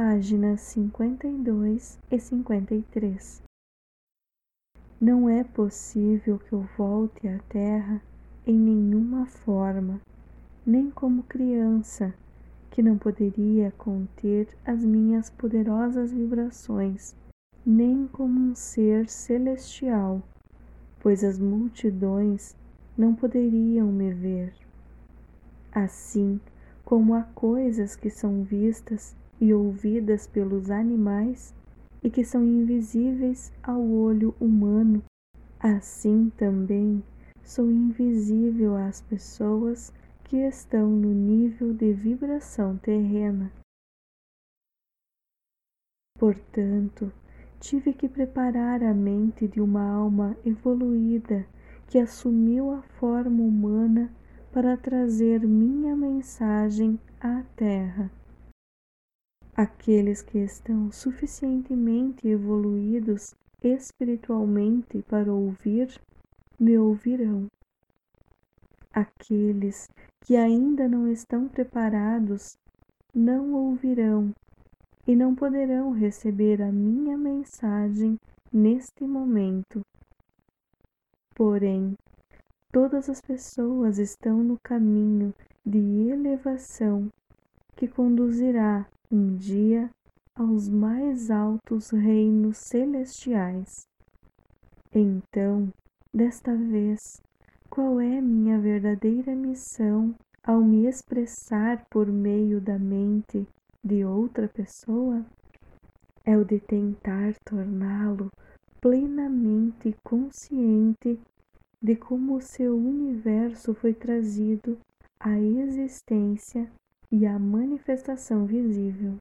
páginas 52 e 53. Não é possível que eu volte à Terra em nenhuma forma, nem como criança, que não poderia conter as minhas poderosas vibrações, nem como um ser celestial, pois as multidões não poderiam me ver. Assim como há coisas que são vistas e ouvidas pelos animais e que são invisíveis ao olho humano, assim também sou invisível às pessoas que estão no nível de vibração terrena. Portanto, tive que preparar a mente de uma alma evoluída que assumiu a forma humana para trazer minha mensagem à Terra. Aqueles que estão suficientemente evoluídos espiritualmente para ouvir, me ouvirão. Aqueles que ainda não estão preparados não ouvirão e não poderão receber a minha mensagem neste momento. Porém, todas as pessoas estão no caminho de elevação que conduzirá um dia aos mais altos reinos celestiais. Então, desta vez, qual é minha verdadeira missão ao me expressar por meio da mente de outra pessoa? É o de tentar torná-lo plenamente consciente de como o seu universo foi trazido à existência e à manifestação visível.